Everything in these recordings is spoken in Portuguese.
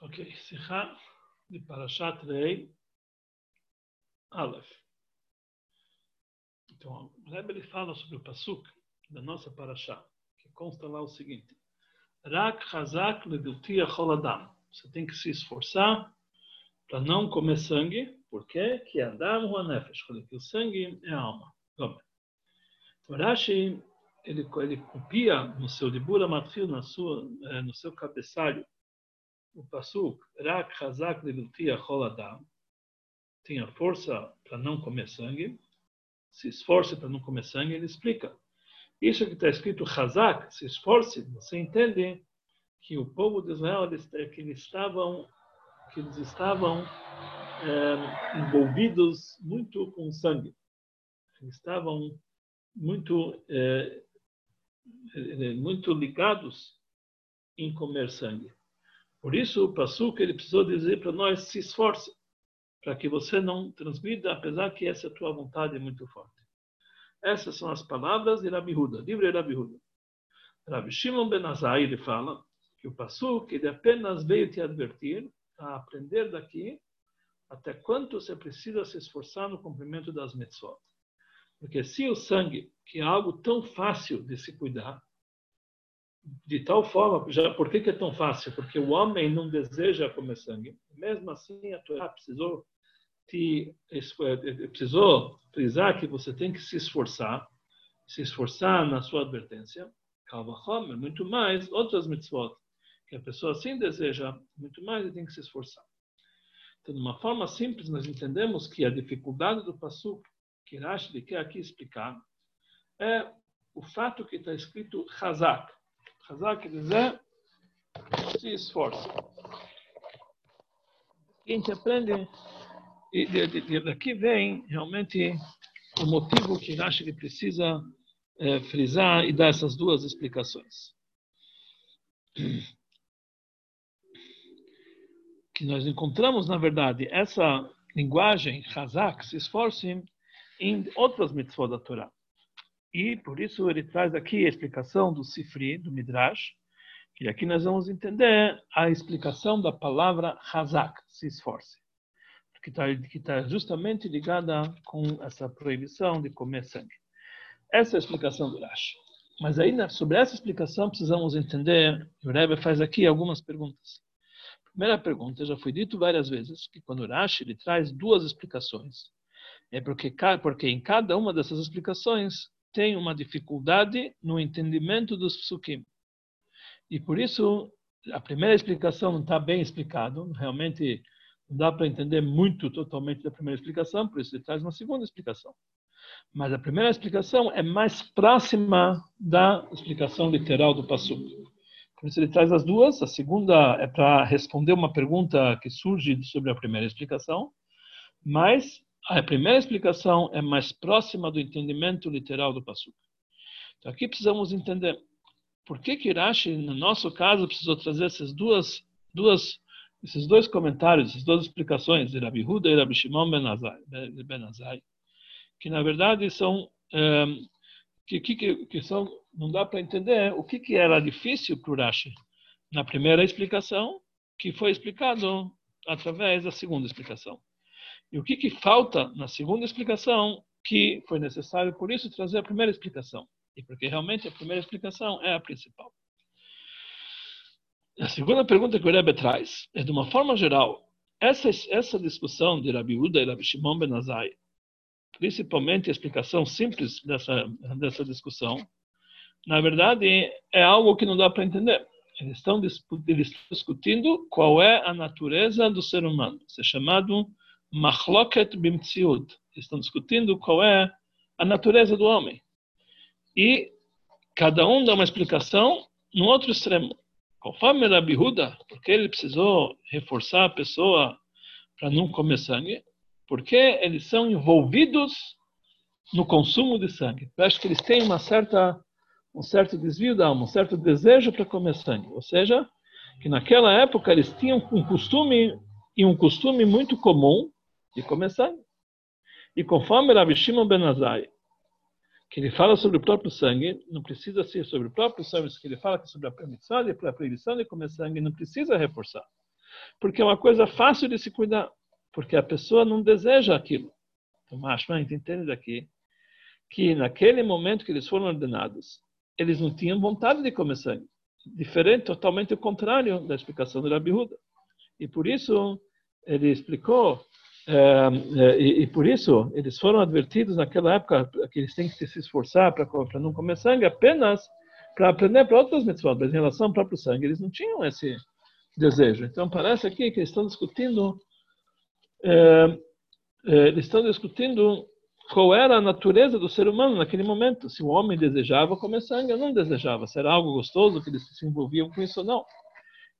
Ok, Sikha de Parashat Rei Aleph. Então, o Rebbe ele fala sobre o Pasuk da nossa Parashá, que consta lá o seguinte: Rak Hazak Lediltia Choladam. Você tem que se esforçar para não comer sangue, porque que Adam Huanefesh, que o sangue é a alma. Então, Rashi ele, ele copia no seu Libura Matril, na sua, no seu cabeçalho, o Pasuk, Rak Hazak Leviltia Choladam, tenha força para não comer sangue, se esforce para não comer sangue, ele explica. Isso que está escrito Hazak, se esforce, você entende que o povo de Israel, eles, que eles estavam, que eles estavam é, envolvidos muito com sangue. Eles estavam muito, é, muito ligados em comer sangue. Por isso, o Passuca ele precisou dizer para nós: se esforce, para que você não transmita, apesar que essa tua vontade é muito forte. Essas são as palavras de Rabi Huda, livre Rabi Huda. Rabi Shimon Ben Azai, ele fala que o Passuca ele apenas veio te advertir a aprender daqui até quanto você precisa se esforçar no cumprimento das mitzvot. Porque se o sangue, que é algo tão fácil de se cuidar, de tal forma, já por que, que, é tão fácil? Porque o homem não deseja comer sangue. Mesmo assim, a Torá precisou te precisou frisar que você tem que se esforçar, se esforçar na sua advertência. Kalvachomer, muito mais outras mitzvot que a pessoa sim deseja, muito mais e tem que se esforçar. Então, de uma forma simples, nós entendemos que a dificuldade do passo que Rashi quer aqui explicar é o fato que está escrito Hazak. Hazak quer se esforça. A gente aprende, e daqui vem realmente o motivo que Rashi precisa é, frisar e dar essas duas explicações. Que nós encontramos, na verdade, essa linguagem, Hazak, se esforce, em outras mitzvot da Torá. E por isso ele traz aqui a explicação do Sifri, do Midrash, que aqui nós vamos entender a explicação da palavra Hazak, se esforce, que está tá justamente ligada com essa proibição de comer sangue. Essa é a explicação do Rashi. Mas aí, sobre essa explicação, precisamos entender, o Rebbe faz aqui algumas perguntas. Primeira pergunta, já foi dito várias vezes, que quando o Rashi ele traz duas explicações, é porque, porque em cada uma dessas explicações tem uma dificuldade no entendimento dos psukim. E por isso, a primeira explicação não está bem explicado, realmente não dá para entender muito totalmente da primeira explicação, por isso ele traz uma segunda explicação. Mas a primeira explicação é mais próxima da explicação literal do Passuk. Por isso ele traz as duas. A segunda é para responder uma pergunta que surge sobre a primeira explicação, mas a primeira explicação é mais próxima do entendimento literal do Pasuk. Então aqui precisamos entender por que que Rashi, no nosso caso, precisou trazer essas duas, duas, esses dois comentários, essas duas explicações de Rabi Huda e Rabi Shimon ben Azai, que na verdade são um, que, que, que são não dá para entender o que que era difícil para o Rashi na primeira explicação, que foi explicado através da segunda explicação. E o que, que falta na segunda explicação que foi necessário, por isso, trazer a primeira explicação. E porque realmente a primeira explicação é a principal. A segunda pergunta que o Rebbe traz é, de uma forma geral, essa, essa discussão de Rabi Uda e Rabi Shimon Ben Azai, principalmente a explicação simples dessa, dessa discussão, na verdade, é algo que não dá para entender. Eles estão, discutindo qual é a natureza do ser humano. Isso é chamado Machloket bimtziut. Estão discutindo qual é a natureza do homem. E cada um dá uma explicação no outro extremo. Conforme Rabi Huda, porque ele precisou reforçar a pessoa para não comer sangue, porque eles são envolvidos no consumo de sangue. Eu acho que eles têm uma certa, um certo desvio da alma, um certo desejo para comer sangue. Ou seja, que naquela época eles tinham um costume, e um costume muito comum, de começar. E conforme Rabi Shimon Ben Azai, que ele fala sobre o próprio sangue, não precisa ser sobre o próprio sangue, que ele fala que sobre a permissão e a proibição de comer sangue, não precisa reforçar. porque é uma coisa fácil de se cuidar, porque a pessoa não deseja aquilo. Então, Mashma, entende daqui que naquele momento que eles foram ordenados, eles não tinham vontade de comer sangue. Diferente, totalmente o contrário da explicação do Rabi Huda. E por isso, ele explicou é, é, e, e, por isso eles foram advertidos naquela época que eles têm que se esforçar para não comer sangue apenas para aprender para outras mitzvot, mas em relação ao próprio sangue eles não tinham esse desejo. Então parece aqui que eles estão discutindo é, eles estão discutindo qual era a natureza do ser humano naquele momento, se o homem desejava comer sangue ou não desejava, se era algo gostoso que eles se envolviam com isso ou não.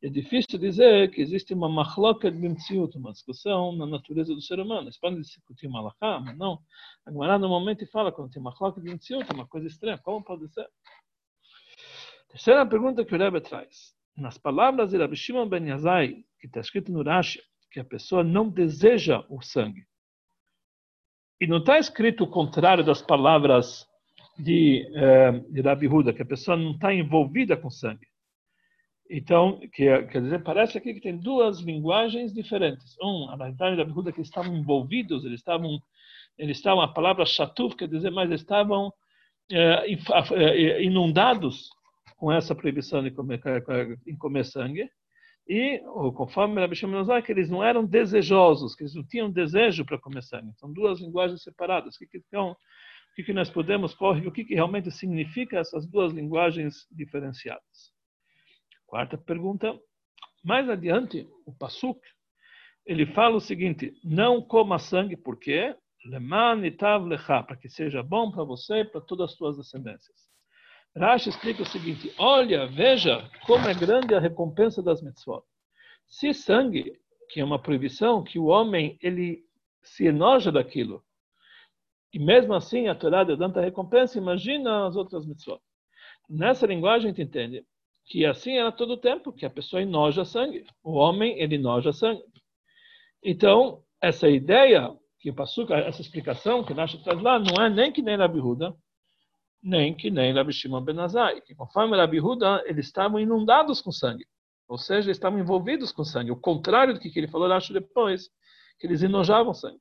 É difícil dizer que existe uma machloca de Bimtziut, uma discussão na natureza do ser humano. Eles podem discutir malachá, mas não. A Gemara normalmente fala quando tem machloca de Bimtziut, é uma coisa estranha. Como pode ser? Terceira pergunta que o Rebbe traz. Nas palavras de Rabbi Shimon Ben Yazai, que está escrito no Rashi, que a pessoa não deseja o sangue. E não está escrito o contrário das palavras de, eh, de Huda, que a pessoa não está envolvida com sangue. Então, que, quer dizer, parece aqui que tem duas linguagens diferentes. Um, a realidade da Bihuda que estavam envolvidos, eles estavam, eles estavam, a palavra chatuf quer dizer, mas estavam é, inundados com essa proibição de comer, em comer sangue. E, conforme Rabbi Shimon que eles não eram desejosos, que eles não tinham desejo para comer sangue. São duas linguagens separadas. O que, que, então, que, que nós podemos correr? O que, que realmente significa essas duas linguagens diferenciadas? Quarta pergunta. Mais adiante, o Pasuk, ele fala o seguinte: não coma sangue, por quê? para que seja bom para você e para todas as suas descendências. Rashi explica o seguinte: olha, veja como é grande a recompensa das mitzvot. Se sangue, que é uma proibição, que o homem ele se enoja daquilo, e mesmo assim a Torá deu tanta recompensa, imagina as outras mitzvot. Nessa linguagem a gente entende que assim era todo o tempo, que a pessoa enoja sangue. O homem, ele enoja sangue. Então, essa ideia que passou, essa explicação que Rashi traz lá, não é nem que nem Rabi Huda, nem que nem Rabi Shimon Ben Azai. Que conforme Rabi Huda, eles estavam inundados com sangue. Ou seja, estavam envolvidos com sangue. O contrário do que ele falou Rashi depois, que eles enojavam sangue.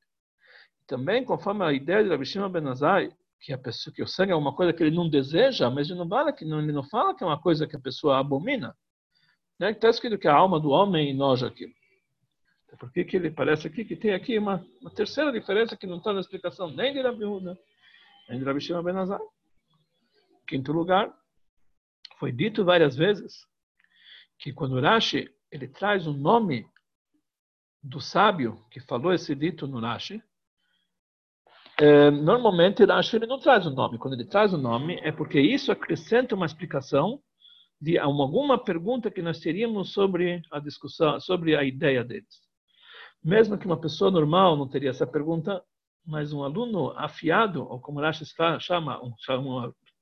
Também, conforme a ideia de Rabi Shimon Ben Azai, que a pessoa que o sangue é uma coisa que ele não deseja, mas ele não fala que não, ele não fala que é uma coisa que a pessoa abomina. Né? Está escrito que a alma do homem enoja aquilo. Então, por que, que ele parece aqui que tem aqui uma, uma terceira diferença que não está na explicação nem de Rabi Huda, nem de Rabi Shimon Ben Azai. Quinto lugar, foi dito várias vezes que quando Rashi ele traz o nome do sábio que falou esse dito no Rashi, é, normalmente Rashi ele não traz o nome. Quando ele traz o nome, é porque isso acrescenta uma explicação de alguma pergunta que nós teríamos sobre a discussão, sobre a ideia deles. Mesmo que uma pessoa normal não teria essa pergunta, mas um aluno afiado, ou como Rashi chama, um,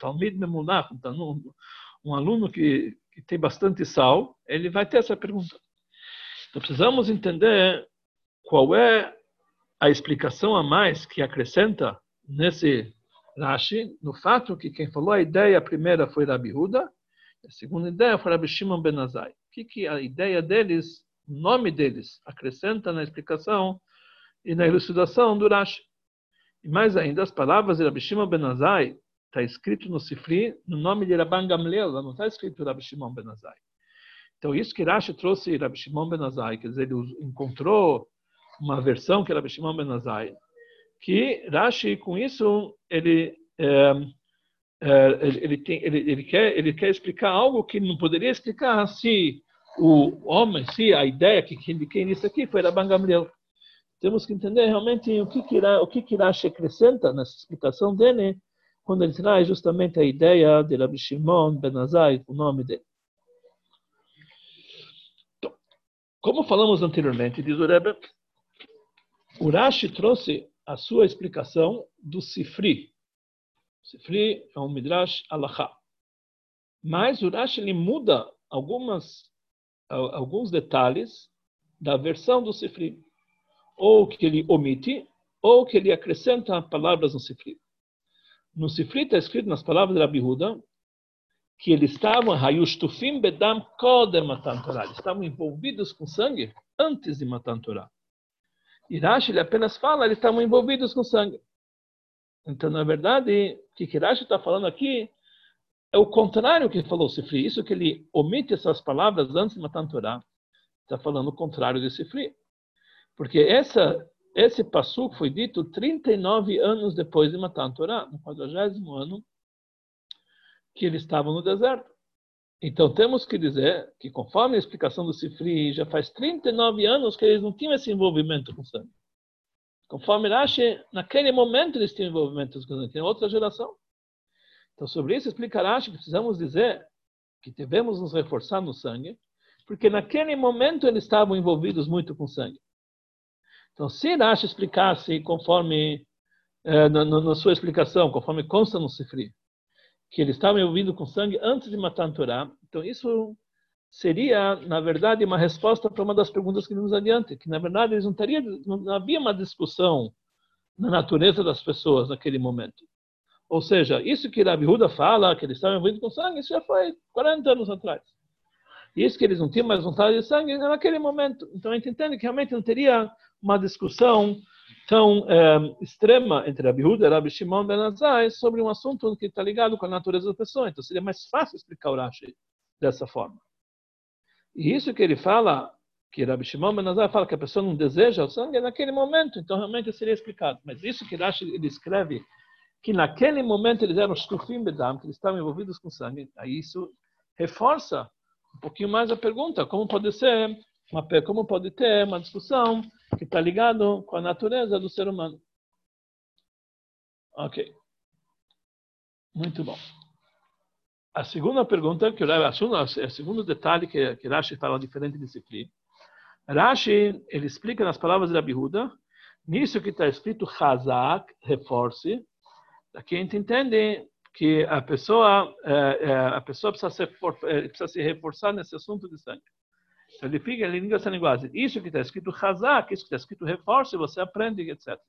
um Memulach, um, um aluno que, que tem bastante sal, ele vai ter essa pergunta. Então precisamos entender qual é a explicação a mais que acrescenta nesse Rashi, no fato que quem falou a ideia primeira foi Rabi Huda, a segunda ideia foi Rabi Shimon Ben. O que, que a ideia deles, o nome deles, acrescenta na explicação e na elucidação do Rashi. E mais ainda, as palavras de Rabi Shimon Ben está escrito no Sifri, no nome de Rabban Gamliel, não está escrito Rabi Shimon Ben. Então, isso que Rashi trouxe Rabi Shimon Ben quer dizer, ele encontrou uma versão que era Bishimon Ben Azai, que Rashi, com isso, ele, é, é, ele, tem, ele, ele, quer, ele quer explicar algo que não poderia explicar se o homem, se a ideia que indiquei nisso aqui foi Rabban Gamliel. Temos que entender realmente o que, que, o que, que Rashi acrescenta nessa explicação dele, quando ele traz justamente a ideia de Rabbi Shimon Ben Azai, o nome dele. Então, como falamos anteriormente, diz o Rebbe, o Rashi trouxe a sua explicação do Sifri. Sifri é um Midrash Alachá. Mas o Rashi ele muda algumas, alguns detalhes da versão do Sifri. Ou que ele omite, ou que ele acrescenta palavras no Sifri. No Sifri está escrito nas palavras de Rabi Huda que eles estavam, Bedam Kodem estavam envolvidos com sangue antes de Matan Torah. E Rashi ele apenas fala, eles estavam envolvidos com sangue. Então, na verdade, o que Rashi está falando aqui é o contrário que falou Sifri. Isso que ele omite essas palavras antes de Matan Torah, está falando o contrário de Sifri. Porque essa, esse passo foi dito 39 anos depois de Matan Torah, no 40 ano que eles estavam no deserto. Então temos que dizer que, conforme a explicação do Sifri, já faz 39 anos que eles não tinham esse envolvimento com sangue. Conforme Rashi, naquele momento eles tinham envolvimento com sangue, tinha outra geração. Então, sobre isso explica Rashi que precisamos dizer que devemos nos reforçar no sangue, porque naquele momento eles estavam envolvidos muito com sangue. Então, se Rashi explicasse conforme, eh, na, na, sua explicação, conforme consta no Sifri, que eles estavam envolvidos com sangue antes de matar a Torá. Então, isso seria, na verdade, uma resposta para uma das perguntas que vimos adiante, que, na verdade, eles não, teriam, não havia uma discussão na natureza das pessoas naquele momento. Ou seja, isso que Rabi Huda fala, que eles estavam envolvidos com sangue, isso já foi 40 anos atrás. Isso que eles não tinham mais vontade de sangue naquele momento. Então a gente entende que realmente não teria uma discussão tão é, extrema entre Rabi Huda e Rabi Shimon Ben Azai sobre um assunto que está ligado com a natureza da pessoa. Então seria mais fácil explicar o Rashi dessa forma. E isso que ele fala, que Rabi Shimon Ben Azai fala que a pessoa não deseja o sangue é naquele momento, então realmente seria explicado. Mas isso que Rashi ele escreve, que naquele momento eles eram stufim bedam, que eles estavam envolvidos com sangue, aí isso reforça um pouquinho mais a pergunta, como pode ser, uma, como pode ter uma discussão que está ligado com a natureza do ser humano. Ok. Muito bom. A segunda pergunta, que o segunda, o segundo detalhe que, que Rashi fala diferente de Sifri, Rashi, ele explica nas palavras de Rabi Huda, nisso que está escrito Hazak, reforce, aqui a gente entende que a pessoa, é, é, a pessoa precisa, é, precisa se reforçar nesse assunto de sangue. Ele fica, ele liga essa linguagem. Isso que está escrito Hazak, isso que está escrito reforço, você aprende, etc.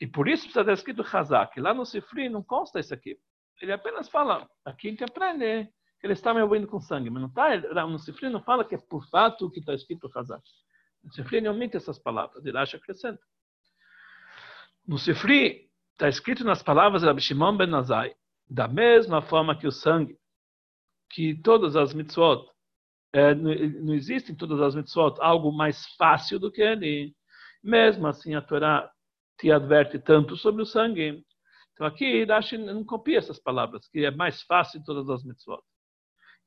E por isso precisa estar escrito Hazak. Lá no Sifri não consta isso aqui. Ele apenas fala, aqui a gente aprende que ele está me ouvindo com sangue. Mas não está, no Sifri não fala que é por fato que está escrito Hazak. No Sifri não omite essas palavras, ele acha acrescenta. No Sifri está escrito nas palavras de Rabbi Shimon ben Nazai, da mesma forma que o sangue, que todas as mitzvot é, não existe em todas as mitzvot algo mais fácil do que ele. Mesmo assim, a Torá te adverte tanto sobre o sangue. Então aqui Rashi não copia essas palavras, que é mais fácil em todas as mitzvot.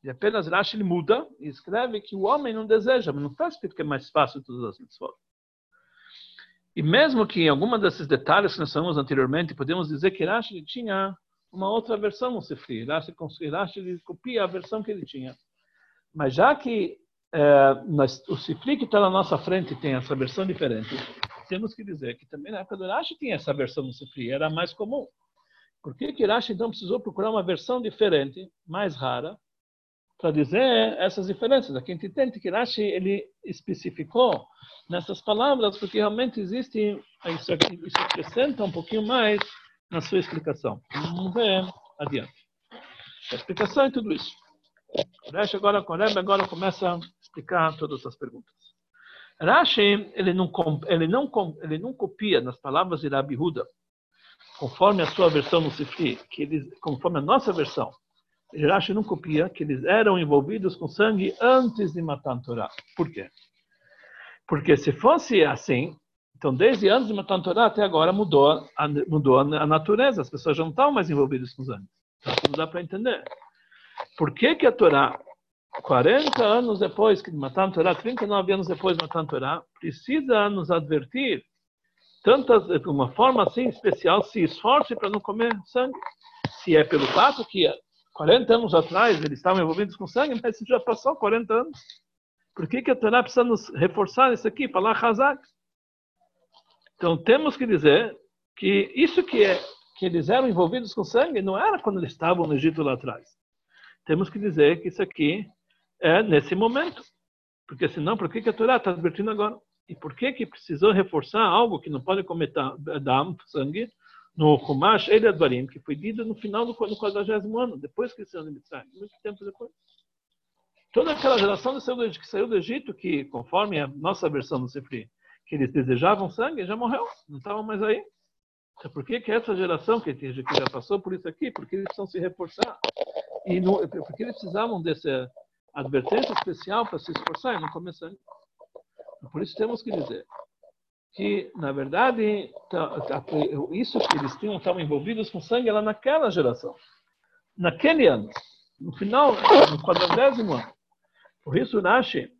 E apenas Rashi muda e escreve que o homem não deseja, mas não está escrito que é mais fácil em todas as mitzvot. E mesmo que em alguma desses detalhes que nós falamos anteriormente, podemos dizer que Rashi tinha uma outra versão no Sifri. Rashi, Rashi copia a versão que ele tinha. Mas já que é, nós, o Sifri que está na nossa frente tem essa versão diferente, temos que dizer que também na época do Rashi tinha essa versão no Sifri, era mais comum. Por que que Rashi então precisou procurar uma versão diferente, mais rara, para dizer essas diferenças? Aqui a gente entende que Rashi ele especificou nessas palavras porque realmente existe isso, isso acrescenta um pouquinho mais na sua explicação. Vamos ver adiante. A explicação é tudo isso. Rashi agora, Rebbe agora começa a explicar todas as perguntas. Rashi, ele não, ele não, ele não copia nas palavras de Rabi Huda, conforme a sua versão no Sifri, que eles, conforme a nossa versão, Rashi não copia que eles eram envolvidos com sangue antes de matar a Torá. Por quê? Porque se fosse assim, então desde antes de matar a Torá até agora mudou a, mudou a natureza, as pessoas já não estavam mais envolvidas com sangue. Então não dá para entender. Por que, que a Torá, 40 anos depois que mataram a Torá, 39 anos depois de matar a Torá, precisa nos advertir, tantas, de uma forma assim especial, se esforce para não comer sangue? Se é pelo fato que 40 anos atrás eles estavam envolvidos com sangue, mas já passou 40 anos. Por que, que a Torá precisa nos reforçar isso aqui, falar Hazak? Então temos que dizer que isso que é que eles eram envolvidos com sangue não era quando eles estavam no Egito lá atrás temos que dizer que isso aqui é nesse momento. Porque senão, por que, que a Torá está advertindo agora? E por que, que precisou reforçar algo que não pode cometer dam, sangue, no Humash Ele Advarim, que foi dito no final do, do 40 ano, depois que saíram de muito tempo depois. Toda aquela geração que saiu do Egito, que conforme a nossa versão do Sefri, que eles desejavam sangue, já morreu, não estavam mais aí. Então, por que, que essa geração que já passou por isso aqui, porque eles precisam se reforçar? E no, porque eles precisavam dessa advertência especial para se esforçar e não sangue. Por isso temos que dizer que, na verdade, tá, tá, isso que eles tinham, estavam envolvidos com sangue era naquela geração, naquele ano, no final, no quadragésimo ano. Por isso, Rashi,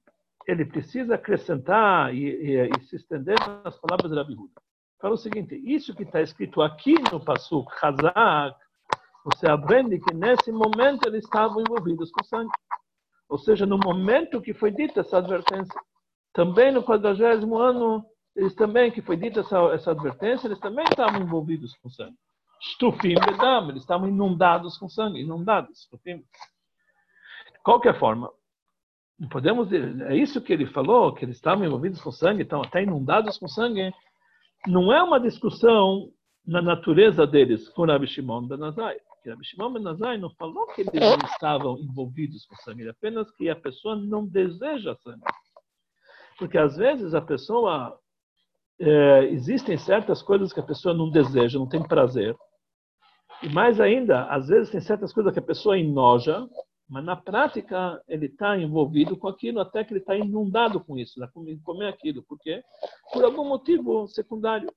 ele precisa acrescentar e, e, e, se estender nas palavras Rabi Huda. Fala o seguinte, isso que está escrito aqui no Pasuk, Hazak, você aprende que nesse momento eles estavam envolvidos com sangue. Ou seja, no momento que foi dita essa advertência. Também no quadragésimo ano eles também, que foi dita essa, essa advertência, eles também estavam envolvidos com sangue. Stufim bedam, eles estavam inundados com sangue, inundados. Stufim. Qualquer forma, podemos dizer, é isso que ele falou, que eles estavam envolvidos com sangue, estão até inundados com sangue. Não é uma discussão na natureza deles com Rabi Shimon Azai. Rabi Shimon ben Azai não falou que eles não estavam envolvidos com sangue, apenas que a pessoa não deseja sangue. Porque às vezes a pessoa é, existem certas coisas que a pessoa não deseja, não tem prazer. E mais ainda, às vezes tem certas coisas que a pessoa enoja, mas na prática ele está envolvido com aquilo até que ele está inundado com isso, né? comer aquilo. Por quê? Por algum motivo secundário.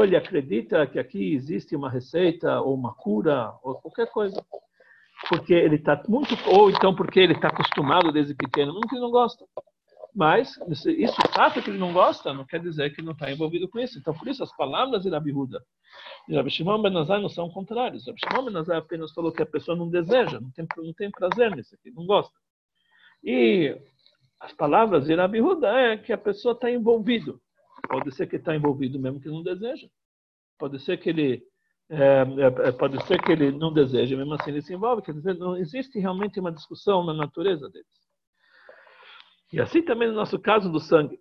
Ele acredita que aqui existe uma receita ou uma cura ou qualquer coisa. Porque ele está muito. Ou então porque ele está acostumado desde pequeno, não que não gosta. Mas isso, o fato que ele não gosta, não quer dizer que não está envolvido com isso. Então, por isso, as palavras de Rabi Huda e Rabi Shimon Ben Azai não são contrários. Rabi Shimon Ben Azai apenas falou que a pessoa não deseja, não tem, não tem prazer nisso aqui, não gosta. E as palavras de Rabi Huda é que a pessoa está envolvido. Pode ser que está envolvido mesmo que não deseja. Pode ser que ele é, é, pode ser que ele não deseja, mesmo assim ele se envolve. Quer dizer, não existe realmente uma discussão na natureza deles. E assim também no nosso caso do sangue.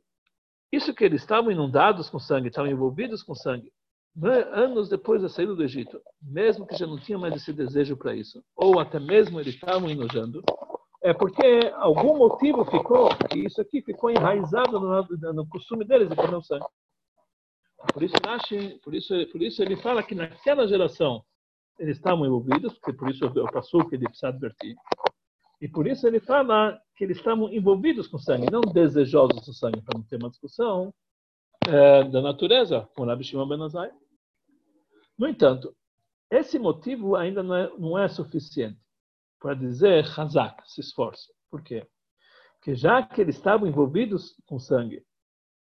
Isso que eles estavam inundados com sangue, estavam envolvidos com sangue, né, anos depois da saída do Egito, mesmo que já não tinha mais esse desejo para isso, ou até mesmo eles estavam enojando, é porque algum motivo ficou, que isso aqui ficou enraizado no, no costume deles de comer o sangue. Por isso, por isso, por isso ele fala que naquela geração eles estavam envolvidos, porque por isso eu passo que ele precisa advertir. E por isso ele fala que eles estavam envolvidos com sangue, não desejosos do sangue, para não ter uma discussão é, da natureza com Rabi Shimon Ben Azai. No entanto, esse motivo ainda não é, não é suficiente para dizer Hazak, se esforce. Por quê? Porque já que eles estavam envolvidos com sangue,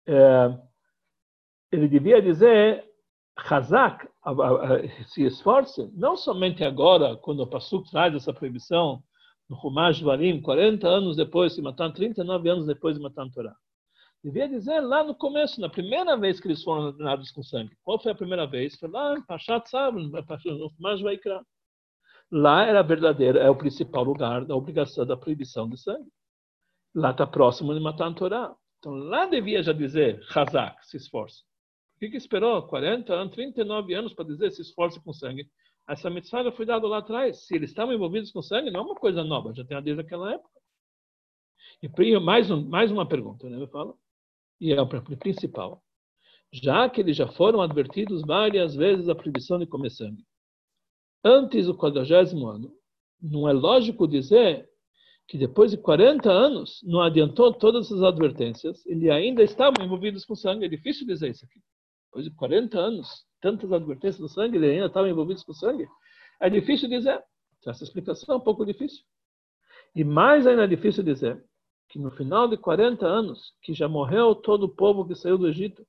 é, ele devia dizer Hazak, se esforce, não somente agora, quando o Pasuk traz essa proibição no Humash Varim, 40 anos depois de matar, 39 anos depois de matar a Torá. Devia dizer lá no começo, na primeira vez que eles foram ordenados com sangue. Qual foi a primeira vez? Foi lá em Pashat Sabr, no Humash Vaikra. Lá era verdadeiro, é o principal lugar da obrigação da proibição de sangue. Lá está próximo de matar a Torá. Então lá devia já dizer Hazak, se esforce. Por que, que esperou 40 anos, 39 anos para dizer se esforce com sangue? Essa mitzvah foi dada lá atrás. Se eles estavam envolvidos com sangue, não é uma coisa nova, já tem desde aquela época. E mais, um, mais uma pergunta, né? Eu falo. E é a principal. Já que eles já foram advertidos várias vezes a proibição de comer sangue, antes do quadragésimo ano, não é lógico dizer que depois de 40 anos não adiantou todas as advertências, ele ainda estavam envolvidos com sangue. É difícil dizer isso aqui. Depois de 40 anos, tantas advertências do sangue, ele ainda estava envolvido com sangue. É difícil dizer. Essa explicação é um pouco difícil. E mais ainda é difícil dizer que no final de 40 anos, que já morreu todo o povo que saiu do Egito,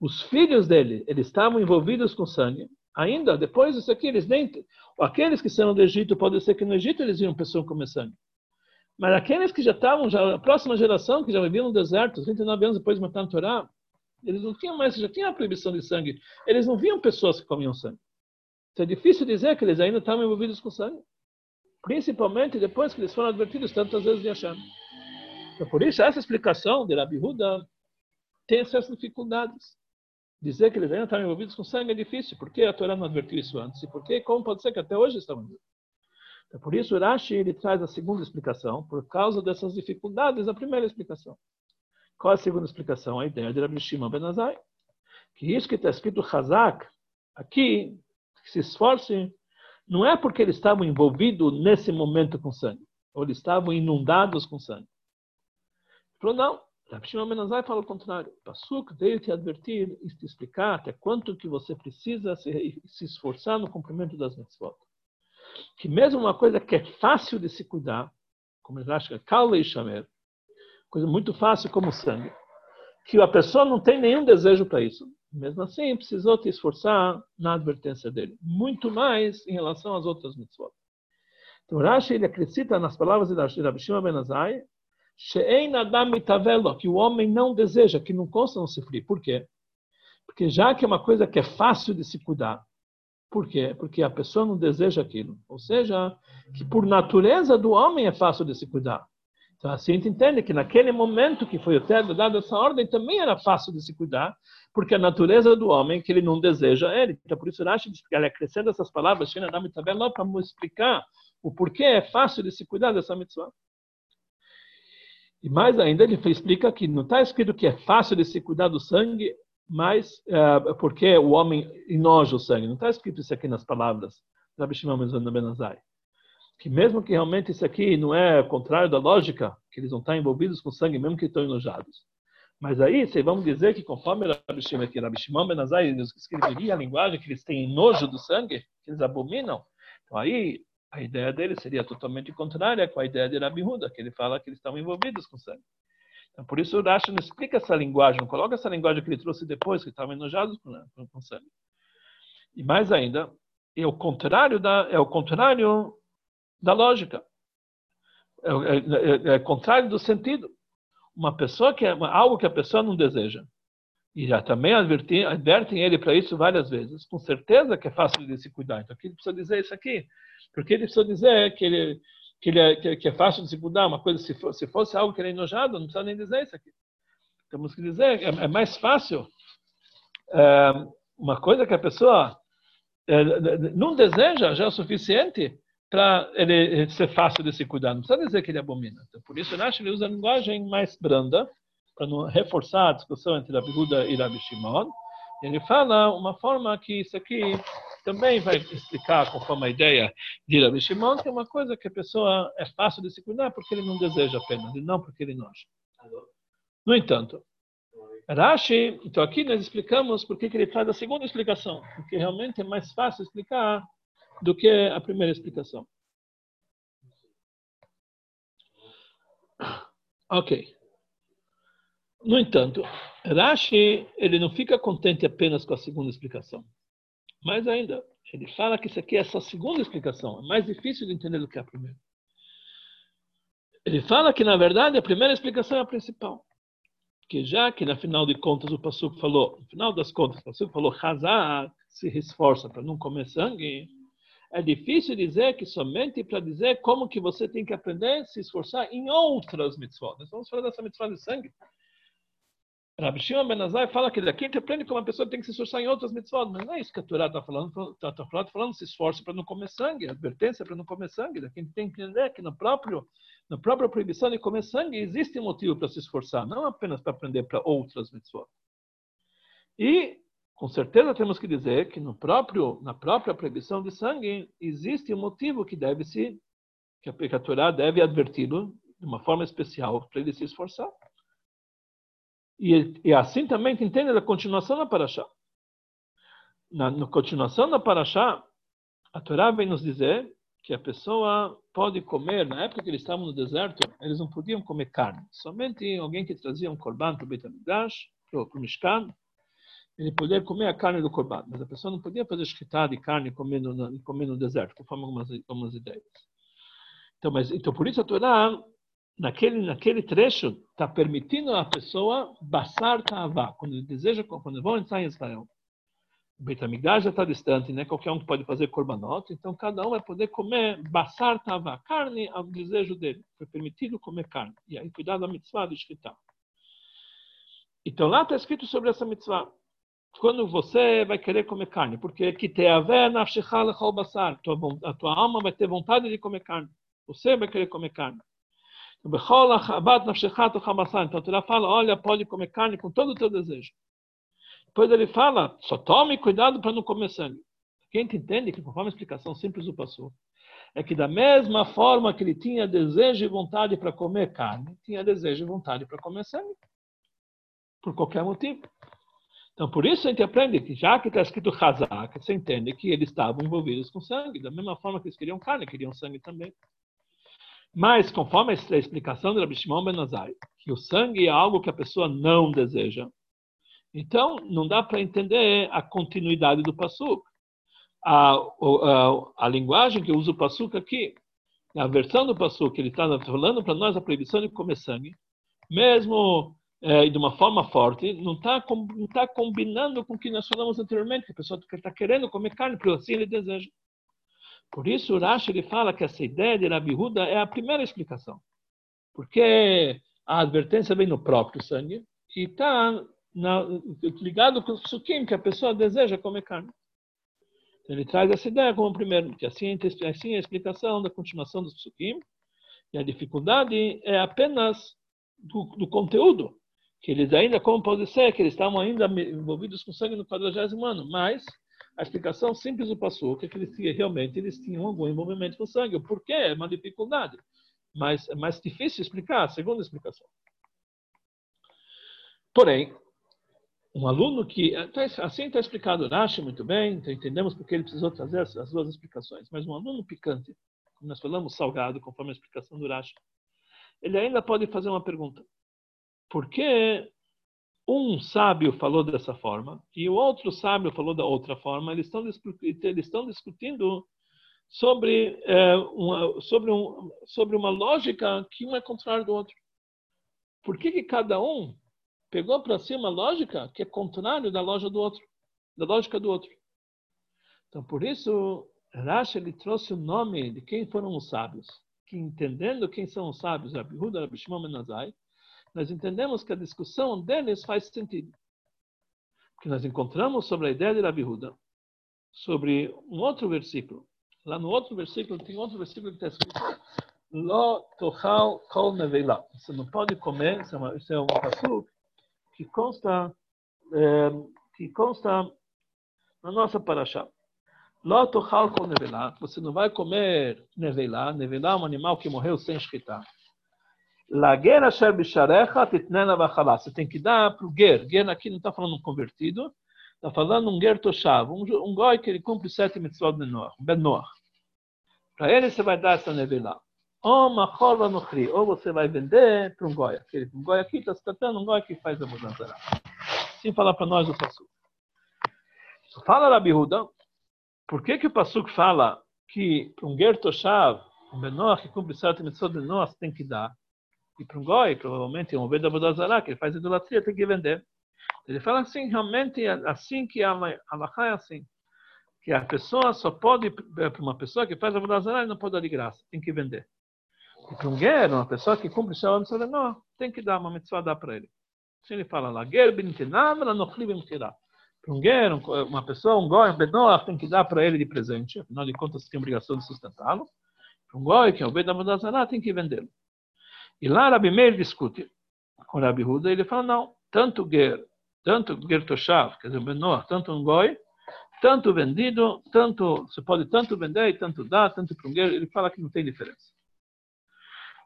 os filhos dele, eles estavam envolvidos com sangue. Ainda, depois disso aqui, eles nem... Aqueles que saíram do Egito, pode ser que no Egito eles viam pessoas comer sangue. Mas aqueles que já estavam, já, a próxima geração, que já viviam no deserto, 29 anos depois de matar a Torá, eles não tinham mais, já tinha a proibição de sangue. Eles não viam pessoas que comiam sangue. Então é difícil dizer que eles ainda estavam envolvidos com sangue. Principalmente depois que eles foram advertidos tantas vezes de Hashem. Então, por isso, essa explicação de Rabi Huda tem essas dificuldades. Dizer que eles ainda estavam envolvidos com sangue é difícil. Por que a Torá não advertiu isso antes? E por que, como pode ser que até hoje estão envolvidos? Então, por isso, Rashi ele traz a segunda explicação, por causa dessas dificuldades da primeira explicação. Qual é a segunda explicação? A ideia de Rabbi Shimon Ben Azai. Que isso que está escrito Hazak, aqui, que se esforce, não é porque eles estavam envolvidos nesse momento com sangue, ou eles estavam inundados com sangue. Ele falou, não. Rabbi Shimon Ben Azai fala o contrário. Pasuk veio te advertir e te explicar até quanto que você precisa se, se esforçar no cumprimento das mitzvot que mesmo uma coisa que é fácil de se cuidar, como ele acha, calma e chamer, coisa muito fácil como sangue, que a pessoa não tem nenhum desejo para isso. Mesmo assim, precisou te esforçar na advertência dele, muito mais em relação às outras mitzvot. Então, Rashi ele acrescenta nas palavras de Rabi Shimon Ben Azai, que o homem não deseja, que não consta no Sifri. Por quê? Porque já que é uma coisa que é fácil de se cuidar, por quê? Porque a pessoa não deseja aquilo. Ou seja, que por natureza do homem é fácil de se cuidar. Então, assim a gente entende que naquele momento que foi dado essa ordem, também era fácil de se cuidar, porque a natureza do homem que ele não deseja ele. Então, por isso, Rashi acrescenta essas palavras, para explicar o porquê é fácil de se cuidar dessa mitzvah. E mais ainda, ele explica que não está escrito que é fácil de se cuidar do sangue mas uh, porque o homem enoja o sangue. Não está escrito isso aqui nas palavras. Que mesmo que realmente isso aqui não é contrário da lógica, que eles não estão envolvidos com sangue, mesmo que estão enojados. Mas aí, se vamos dizer que conforme Rabi Shimon, que Rabi Shimon Benazai escreveria a linguagem que eles têm nojo do sangue, que eles abominam, então aí a ideia deles seria totalmente contrária com a ideia de Rabi Huda, que ele fala que eles estão envolvidos com sangue. Então, por isso o Rashi não explica essa linguagem, não coloca essa linguagem que ele trouxe depois, que estavam enojados com, com sangue. E mais ainda, é o contrário da, é o contrário da lógica. É, é, é, é contrário do sentido. Uma pessoa que é algo que a pessoa não deseja. E já também advertem, advertem ele para isso várias vezes. Com certeza que é fácil de se cuidar. Então, aqui precisa dizer isso aqui. Porque ele precisa dizer que ele que, ele é, que, é fácil de se mudar, uma coisa, se, se fosse algo que era enojado, não precisa nem dizer isso aqui. Temos que dizer, é, é mais fácil é, uma coisa que a pessoa é, não deseja já é o suficiente para ele ser fácil de se cuidar. Não precisa dizer que ele abomina. Então, por isso, acho que ele usa a linguagem mais branda, para reforçar a discussão entre a Huda e Rabi Shimon. Ele fala uma forma que isso aqui também vai explicar, conforme a ideia de Rabi Shimon, que é uma coisa que a pessoa é fácil de se cuidar porque ele não deseja apenas, e não porque ele noja. No entanto, Rashi, então aqui nós explicamos por que ele traz a segunda explicação, porque realmente é mais fácil explicar do que a primeira explicação. Ok. No entanto, Rashi ele não fica contente apenas com a segunda explicação. Mais ainda, ele fala que isso aqui é só a segunda explicação, é mais difícil de entender do que a primeira. Ele fala que, na verdade, a primeira explicação é a principal. Que já que, na final de contas, o Passuco falou, no final das contas, o Passuco falou, Hazar se esforça para não comer sangue, é difícil dizer que somente para dizer como que você tem que aprender a se esforçar em outras mitzvot. Nós vamos falar dessa mitzvah de sangue. Rabi Shimon Ben Azai fala que daqui a gente aprende que uma pessoa tem que se esforçar em outras mitzvot, mas não é isso que a Torá está falando. Está tá falando, falando se esforce para não comer sangue, advertência para não comer sangue. Daqui tem que entender que na própria proibição de comer sangue existe motivo para se esforçar, não apenas para aprender para outras mitzvot. E, com certeza, temos que dizer que no próprio, na própria proibição de sangue existe um motivo que deve se, que a Torá deve adverti-lo de uma forma especial para ele se esforçar. E, e assim também entende a continuação da Paraxá. Na, na continuação da Paraxá, a Torá vem nos dizer que a pessoa pode comer, na época que eles estavam no deserto, eles não podiam comer carne. Somente alguém que trazia um korban para o Beit para o Mishkan, ele podia comer a carne do korban. Mas a pessoa não podia fazer escrita de carne comer no, comer no deserto, conforme algumas, algumas ideias. Então, mas, então, por isso a Torá naquele, naquele trecho, está permitindo a pessoa passar ta'avá, quando ele deseja, quando vão entrar em Israel. O Beit já está distante, né? qualquer um pode fazer korbanot, então cada um vai poder comer basar ta'avá, carne ao desejo dele. Foi permitido comer carne. E aí, cuidado da mitzvah de escrita. Então lá está escrito sobre essa mitzvah, quando você vai querer comer carne, porque que te basar, a tua alma vai ter vontade de comer carne. Você vai querer comer carne. Então ele fala, olha, pode comer carne com todo o teu desejo. Depois ele fala, só tome cuidado para não comer sangue. Quem entende que, conforme a explicação simples do passou, é que da mesma forma que ele tinha desejo e vontade para comer carne, tinha desejo e vontade para comer sangue. Por qualquer motivo. Então, por isso a gente aprende que, já que está escrito Hazak, você entende que eles estavam envolvidos com sangue, da mesma forma que eles queriam carne, queriam sangue também. Mas, conforme a explicação do Rabbi Shimon Ben Azai, que o sangue é algo que a pessoa não deseja, então não dá para entender a continuidade do Passuk. A, a, a, linguagem que usa o Passuk aqui, a versão do Passuk, que ele está falando para nós a proibição de comer sangue, mesmo é, de uma forma forte, não está tá combinando com o que nós falamos anteriormente, que a pessoa está querendo comer carne, porque assim ele deseja. Por isso, o Rashi ele fala que essa ideia de Rabi Huda é a primeira explicação. Porque a advertência vem no próprio sangue e está ligado com o sukim, que a pessoa deseja comer carne. Ele traz essa ideia como primeiro, que assim, assim é a explicação da continuação dos sukim, e a dificuldade é apenas do, do conteúdo que eles ainda, como pode ser, que eles estavam ainda envolvidos com sangue no quadragésimo ano, mas a explicação simples do passo é que eles realmente eles tinham algum envolvimento com sangue. Por quê? É uma dificuldade, mas é mais difícil explicar, a segunda explicação. Porém, um aluno que tá assim está explicado Rashi muito bem, então entendemos porque ele precisou trazer as duas explicações. Mas um aluno picante, como nós falamos salgado, conforme a explicação do Rashi, ele ainda pode fazer uma pergunta porque um sábio falou dessa forma e o outro sábio falou da outra forma, eles estão, eles estão discutindo sobre, é, uma, sobre, um, sobre uma lógica que um é contrário do outro. Por que, que cada um pegou para si uma lógica que é contrária da do outro, da lógica do outro? Então, por isso, Rashi ele trouxe o nome de quem foram os sábios, que entendendo quem são os sábios, Rabi Huda, Rabi Menazai, nós entendemos que a discussão deles faz sentido. Porque nós encontramos sobre a ideia de Rabi Huda, sobre um outro versículo. Lá no outro versículo, tem outro versículo que está escrito Lo tochal kol nevela. Você não pode comer, isso é, é um pasuk que consta, é, que consta na nossa paraxá. Lo tochal kol nevela. Você não vai comer nevela. Nevela é um animal que morreu sem escritar. Você tem que dar para o ger. Ger aqui não está falando um convertido, está falando um ger toshav, um, um goi que ele cumpre sete mitzvot de Noach. Para ele você vai dar essa nevilá. Ou nochri, ou você vai vender para um goi. Aquele um goi aqui está se tratando um goi que faz a mudança. Assim fala para nós o Passuk. Fala Rabi Huda, por que que o Passuk fala que para um ger toshav, um ben Noach que cumpre sete mitzvot de Noach, tem que dar? E para um goi, provavelmente, um venda Abodazará, que ele faz idolatria, tem que vender. Ele fala assim, realmente, assim que a Allahá é assim. Que a pessoa só pode, para uma pessoa que faz Abodazará, ele não pode dar de graça, tem que vender. E para um guerreiro, uma pessoa que cumpre o seu mitzvah, não, tem que dar uma mitzvah, dá para ele. Assim ele fala lá, guerreiro bintinam, não bem tirar. Para um guerreiro, uma pessoa, um goi, um benoach, tem que dar para ele de presente, afinal de contas, tem obrigação de sustentá-lo. Para um goi, que é o Beda Abodazará, tem que vendê-lo. E lá Rabi Meir discute com Rabi Huda, ele fala, não, tanto Ger, tanto Ger Toshav, quer dizer, Benoah, tanto um Goi, tanto vendido, tanto, você pode tanto vender e tanto dar, tanto para um Ger, ele fala que não tem diferença.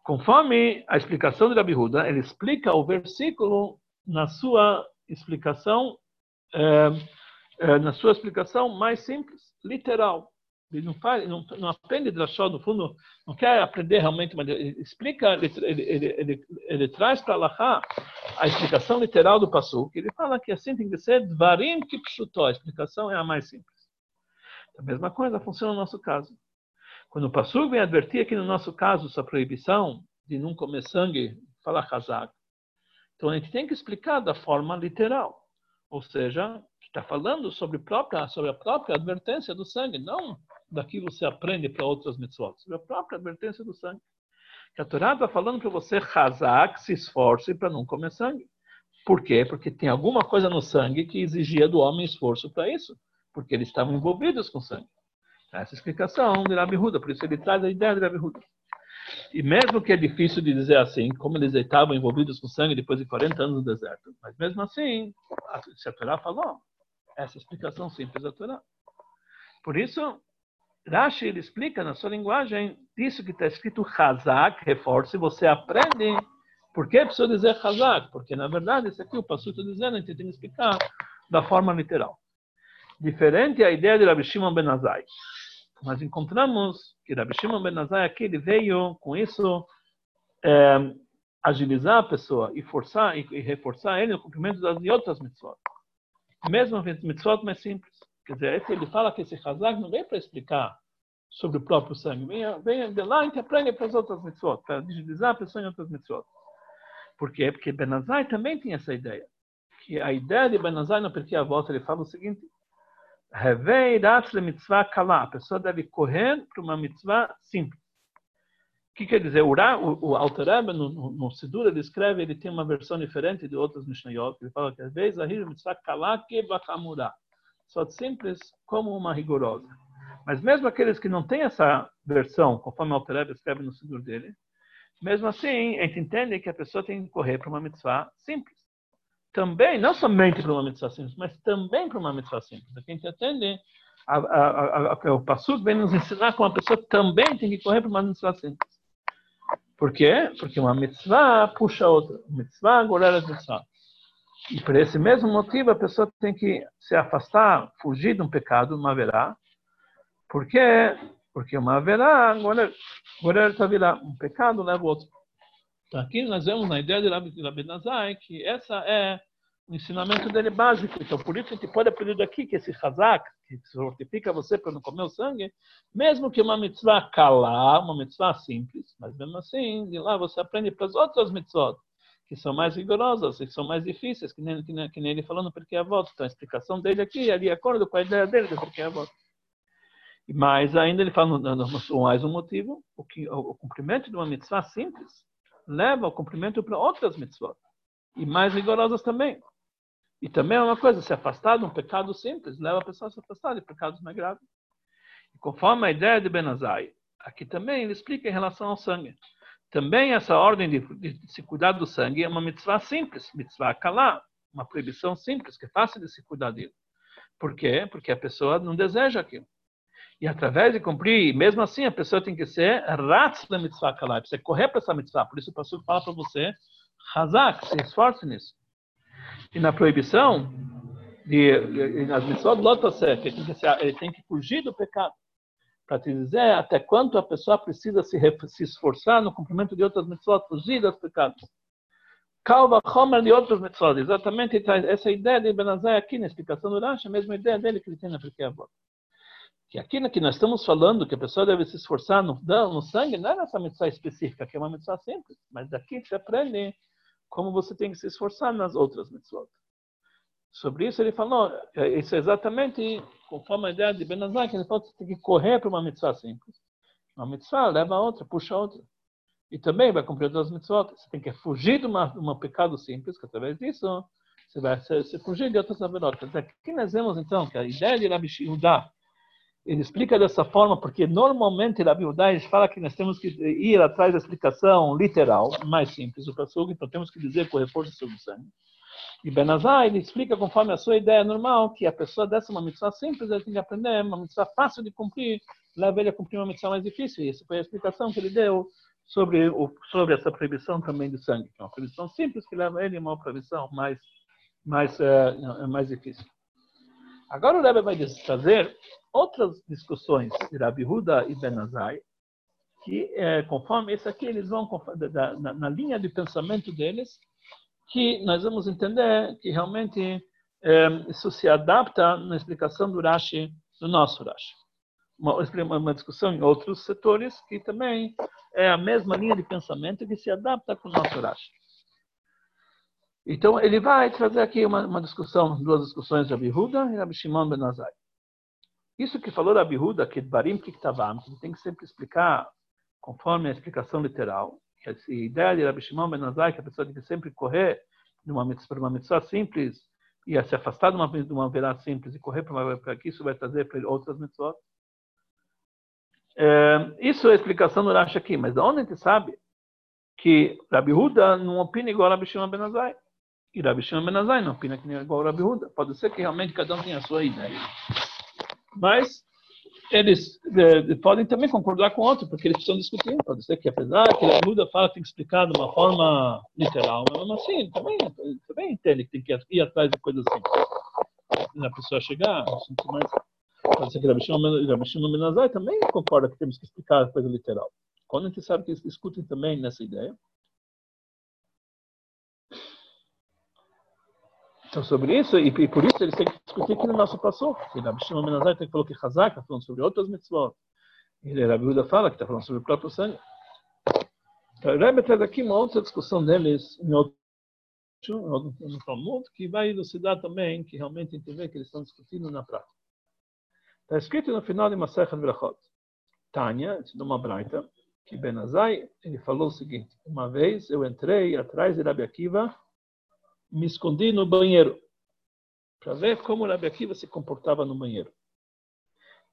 Conforme a explicação de Rabi Huda, ele explica o versículo na sua explicação, é, é, na sua explicação mais simples, literal. Ele não, faz, não, não aprende drashó, no fundo, não quer aprender realmente, mas ele explica, ele, ele, ele, ele traz para Allah a explicação literal do Passuk. Ele fala que assim tem que ser Dvarim Kipshutó, a explicação é a mais simples. A mesma coisa funciona no nosso caso. Quando o Passuk vem advertir aqui no nosso caso essa proibição de não comer sangue, fala Hazak, então a gente tem que explicar da forma literal. Ou seja, está falando sobre, própria, sobre a própria advertência do sangue, não daqui você aprende para outras mitzvot, sobre a própria advertência do sangue. Que a Torá está falando para você, Hazak, se esforce para não comer sangue. Por quê? Porque tem alguma coisa no sangue que exigia do homem esforço para isso, porque eles estavam envolvidos com sangue. Essa é explicação de Rabi Huda, por isso ele traz a ideia de Rabi Huda. E mesmo que é difícil de dizer assim, como eles estavam envolvidos com sangue depois de 40 anos no deserto, mas mesmo assim, a Torá falou, essa é explicação simples da Torá. Por isso, Rashi ele explica na sua linguagem isso que está escrito Hazak, reforce, você aprende. Por que precisa dizer Hazak? Porque, na verdade, isso aqui o pastor está dizendo, a gente tem que explicar da forma literal. Diferente a ideia de Rabi Shimon Ben Azai. Nós encontramos que Rabi Shimon Ben Azai aqui ele veio com isso é, agilizar a pessoa e forçar e, e reforçar ele no cumprimento das outras mitzvot. Mesmo mitzvot mais simples. Quer dizer, ele fala que esse Hazak não vem para explicar sobre o próprio sangue. Vem, vem de lá e aprende para as outras mitzvot, para agilizar a pessoa em outras mitzvot. Por quê? Porque Benazai também tinha essa ideia. Que a ideia de Benazai no Perkei volta ele fala o seguinte: mitzvah kala. A pessoa deve correr para uma mitzvah simples. O que quer dizer? O, o, o Alter Rebbe, no, no, no Sidur, ele escreve, ele tem uma versão diferente de outras Mishnayot. Ele fala que às vezes mitzvah kala que bakamura. Só simples como uma rigorosa. Mas mesmo aqueles que não têm essa versão, conforme o Alter Rebbe escreve no Sidur dele, mesmo assim, a gente entende que a pessoa tem que correr para uma mitzvah simples. Também, não somente para uma mitzvah simples, mas também para uma mitzvah simples. A gente atende, a, a, a, o Passuk vem nos ensinar como a pessoa também tem que correr para uma mitzvah simples. Por quê? Porque uma mitzvah puxa outra. Mitzvah agora é mitzvah. E por esse mesmo motivo a pessoa tem que se afastar, fugir de um pecado, uma verá. Por quê? Porque uma haverá, agora, está virando um pecado, leva o outro. Então aqui nós vemos na ideia de Rabi Nazai que essa é o ensinamento dele básico. Então por isso a gente pode aprender daqui que esse hazak, que fortifica você para não comer o sangue, mesmo que uma mitzvah calar, uma mitzvah simples, mas mesmo assim, de lá você aprende para as outras mitzvot que são mais rigorosas, que são mais difíceis, que nem, que nem, que nem ele falou no Porquê Avot. Então, a explicação dele aqui é de acordo com a ideia dele do Porquê Avot. Mas ainda ele fala mais um motivo, o, que, o cumprimento de uma mitzvah simples leva ao cumprimento para outras mitzvot, e mais rigorosas também. E também é uma coisa, se afastar de um pecado simples, leva a pessoa a se afastar de pecados mais graves. E conforme a ideia de Benazai, aqui também ele explica em relação ao sangue. Também essa ordem de, de, de se cuidar do sangue é uma mitzvah simples, mitzvah kalá, uma proibição simples, que é fácil de se cuidar dele. Por quê? Porque a pessoa não deseja aquilo. E através de cumprir, mesmo assim, a pessoa tem que ser ratz da mitzvah kalai, precisa correr para essa mitzvah. Por isso o pastor fala para você, hazak, se esforce nisso. E na proibição, de, nas mitzvot tem que ele tem que fugir do pecado. Para te dizer até quanto a pessoa precisa se, se esforçar no cumprimento de outras mitzvot, fugir dos pecados. Calva Homer de outros mitzvot. Exatamente essa ideia de Benazai aqui na explicação do Rashi, a mesma ideia dele que ele tem na Pirkei que aqui que nós estamos falando que a pessoa deve se esforçar no, no sangue, não é nessa mitzvah específica, que é uma mitzvah simples, mas daqui você aprende como você tem que se esforçar nas outras mitzvot. Sobre isso ele falou, é, isso é exatamente conforme a ideia de Benazar, que ele falou que tem que correr para uma mitzvah simples. Uma mitzvah leva a outra, puxa a outra. E também vai cumprir outras mitzvot. Você tem que fugir de uma, um pecado simples, que através disso você vai se, se fugir de outras averotas. Aqui nós vemos então que a ideia de Rabi Shihudá, ele explica dessa forma porque normalmente na Bíblia fala que nós temos que ir atrás da explicação literal, mais simples do Passugo, então temos que dizer com o reforço sobre o sangue. E Benazai, ele explica conforme a sua ideia normal, que a pessoa dessa uma missão simples, ele tem que aprender, uma missão fácil de cumprir, leva ele a cumprir uma missão mais difícil. E essa foi a explicação que ele deu sobre, o, sobre essa proibição também de sangue, que é uma proibição simples que leva ele a uma proibição mais, mais, uh, mais difícil. Agora o Rebbe vai trazer outras discussões de Rabi Huda e Benazai, que, é, conforme esse aqui, eles vão na, na, linha de pensamento deles, que nós vamos entender que realmente é, isso se adapta na explicação do Rashi, do nosso Rashi. Uma, uma discussão em outros setores que também é a mesma linha de pensamento que se adapta com o nosso Rashi. Então, ele vai trazer aqui uma, uma discussão, duas discussões de Rabi Huda e Rabi Shimon Ben Azai. Isso que falou Rabi Huda, que Barim Kiktavam, que tem que sempre explicar conforme a explicação literal. Que a ideia de Rabi Shimon Ben Azai, que a pessoa tem que sempre correr de uma, para uma mitzvah simples, e se afastar de uma, de uma verá simples e correr para uma para que isso vai trazer para ele outras mitzvot. É, isso é a explicação do Rashi aqui, mas onde a gente sabe que Rabi Huda não opina igual a Rabi Shimon Ben Azai. E Rabi Shimon Ben Azai não opina igual a Rabi Huda. Pode ser que realmente cada um tenha a sua ideia. Mas eles é, podem também concordar com outro, porque eles precisam discutir. Pode ser que, apesar que a Buda fala tem que explicar de uma forma literal, mas assim, também, também entende que tem que ir atrás de coisas assim. A pessoa chegar, mais. Pode ser que Rabi Shimon Menazai também concorda que temos que explicar a coisa literal. Quando a gente sabe que eles discutem também nessa ideia. Então, sobre isso, e, e, por isso eles têm que discutir aqui no nosso passo. E Rabi Shimon Menazai tem que falar que Hazak está falando sobre outras mitzvot. E Rabi Huda fala que está falando sobre o próprio sangue. Então, Rebbe traz aqui uma outra discussão deles em outro, no Talmud, que vai elucidar também que realmente vê que eles estão discutindo na prática. Está escrito no final de Masechet Brachot. Tânia, é uma braita, que Benazai, ele falou o seguinte, uma vez eu entrei atrás de Rabi Akiva me escondi no banheiro para ver como Rabi Akiva se comportava no banheiro.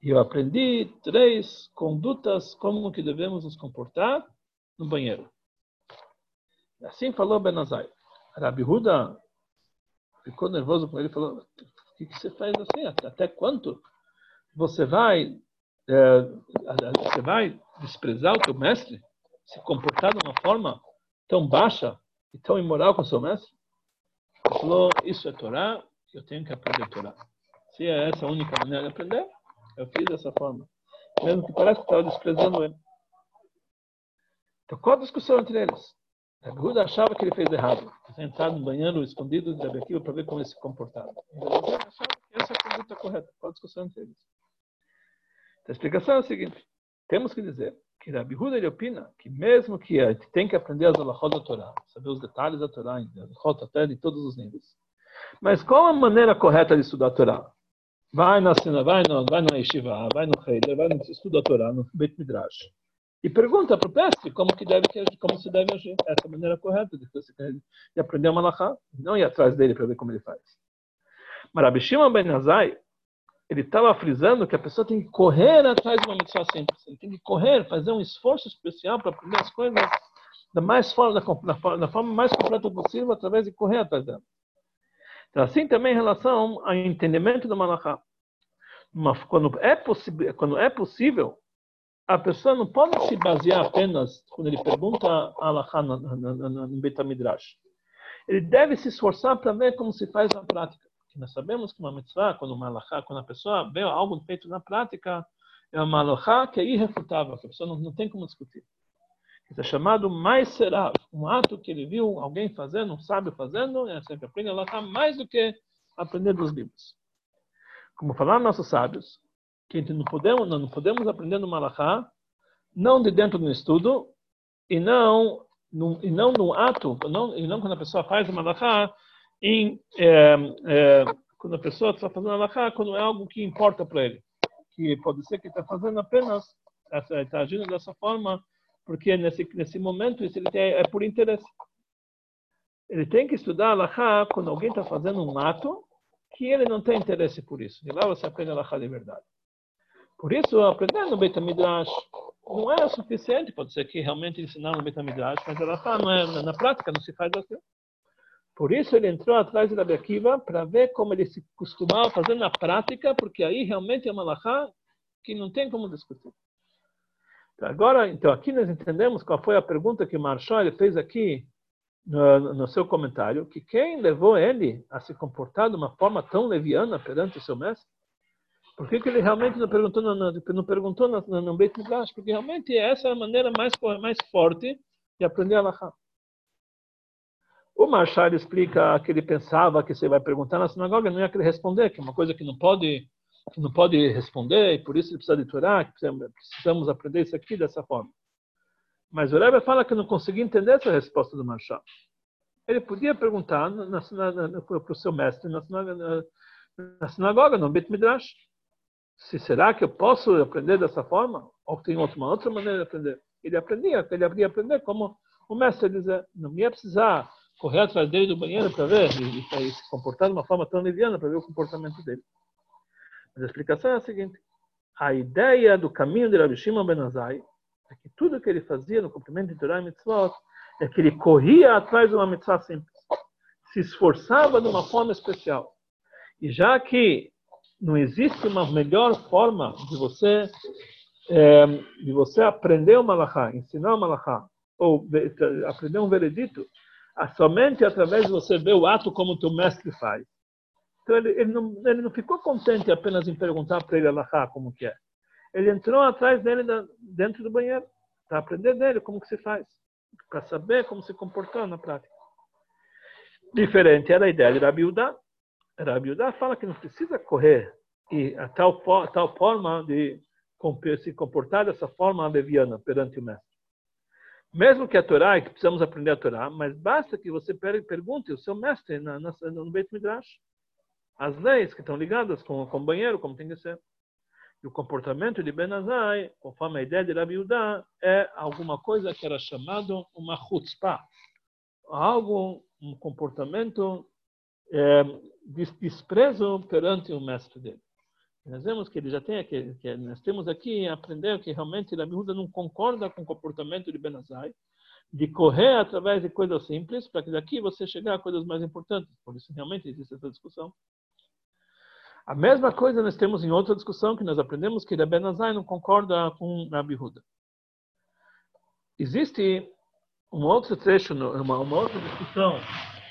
E eu aprendi três condutas como que devemos nos comportar no banheiro. Assim falou Benazai. Rabi Huda ficou nervoso com ele e falou: O que, que você faz assim? Até quanto você vai, é, você vai desprezar o teu mestre? Se comportar de uma forma tão baixa e tão imoral com o seu mestre? Falou, isso é Torá, eu tenho que aprender Torá. Se é essa a única maneira de aprender, eu fiz dessa forma. Mesmo que parece que estava desprezando ele. Então, qual a discussão entre eles? Rabi Huda achava que ele fez errado. Entrar no banheiro escondido de Akiva para ver como ele se comportava. Essa é a conduta correta. Qual a discussão entre eles? Então, a explicação é a seguinte. Temos que dizer que Rabi Huda ele opina que mesmo que a gente tem que aprender as alahot da Torá, saber os detalhes da Torá, as até de todos os níveis. Mas qual a maneira correta de estudar a Torá? Vai na sina, vai no, vai no yeshiva, vai no Heider, vai no estudo da Torá, no Beit Midrash. E pergunta para o mestre como que deve como se deve agir. Essa é a maneira correta de, de aprender uma malachá, não ir atrás dele para ver como ele faz. Mas Rabi Ben Azai, ele estava frisando que a pessoa tem que correr atrás de uma mitzvah simples. Ele tem que correr, fazer um esforço especial para aprender as coisas da, mais forma, da, da forma mais completa possível, através de correr atrás dela. Então, assim também em relação ao entendimento do Malachá. Quando é, quando é possível, a pessoa não pode se basear apenas quando ele pergunta a Alachá no Betamidrash. Ele deve se esforçar para ver como se faz na prática nós sabemos que uma mitzvah, quando uma alahá, quando a pessoa vê algo feito na prática, é uma alahá que é irrefutável, que a pessoa não, não tem como discutir. Isso é chamado mais será, um ato que ele viu alguém fazendo, um sábio fazendo, é sempre aprende alahá mais do que aprender dos livros. Como falaram nossos sábios, que não podemos, não podemos aprender no alahá, não de dentro do estudo, e não, no, e não no ato, não, e não quando a pessoa faz uma alahá, em, é, é, quando a pessoa está fazendo alahá, quando é algo que importa para ele. Que pode ser que está fazendo apenas, está agindo dessa forma, porque nesse, nesse momento isso ele tem, é por interesse. Ele tem que estudar alahá quando alguém está fazendo um ato que ele não tem interesse por isso. E lá você aprende alahá de verdade. Por isso, aprender no Beit HaMidrash não é suficiente. Pode ser que realmente ensinar no Beit HaMidrash, mas alahá não é, na prática não se faz assim. Por isso ele entrou atrás de Rabi Akiva para ver como ele se costumava fazer na prática, porque aí realmente é uma lahá que não tem como discutir. Então, agora, então aqui nós entendemos qual foi a pergunta que Marshall fez aqui no, no, seu comentário, que quem levou ele a se comportar de uma forma tão leviana perante o seu mestre? Por que, que ele realmente não perguntou no, não perguntou no, no, no Beit Midrash? Porque realmente essa é a maneira mais, mais forte de aprender a Lahá. O Marshall explica que ele pensava que você vai perguntar na sinagoga, não ia querer responder, que é uma coisa que não pode, que não pode responder, e por isso ele precisa de Torá, precisamos aprender isso aqui dessa forma. Mas o Rebbe fala que não conseguia entender essa resposta do Marshall. Ele podia perguntar para o seu mestre na sinagoga, na sinagoga, no Bet Midrash, se será que eu posso aprender dessa forma? Ou tem uma outra maneira de aprender? Ele aprendia, ele ia aprender como o mestre dizer, não ia precisar correr atrás dele do banheiro para ver e, e, se comportar de uma forma tão liviana para ver o comportamento dele. Mas a explicação é a seguinte: a ideia do caminho de Rabi Shimon Ben Azai é que tudo que ele fazia no cumprimento de Torah e Mitzvot é que ele corria atrás de uma mitzvah simples, se esforçava de uma forma especial. E já que não existe uma melhor forma de você é, de você aprender o malachá, ensinar o malachá, ou aprender um veredito, somente através de você ver o ato como o teu mestre faz. Então ele, ele, não, ele não ficou contente apenas em perguntar para ele alahá como que é. Ele entrou atrás dele dentro do banheiro para aprender dele como que se faz, para saber como se comportar na prática. Diferente era a ideia de Rabi Udá. Rabi Udá fala que não precisa correr e a tal, a tal forma de se comportar dessa forma leviana perante o mestre. Mesmo que a Torá, que precisamos aprender a Torá, mas basta que você pergunte ao seu mestre na, na, no Beit Midrash as leis que estão ligadas com, o banheiro, como tem que ser. E o comportamento de Ben Azai, conforme a ideia de Rabi Udá, é alguma coisa que era chamado uma chutzpah. Algo, um comportamento é, de desprezo perante o mestre dele. Nós vemos que ele já tem aqui, que nós temos aqui aprender que realmente Rabi Huda não concorda com o comportamento de Benazai, de correr através de coisas simples, para que daqui você chegar a coisas mais importantes. Por isso realmente existe essa discussão. A mesma coisa nós temos em outra discussão que nós aprendemos que Nazai não concorda com Rabi Huda. Existe um outro trecho, uma, uma outra discussão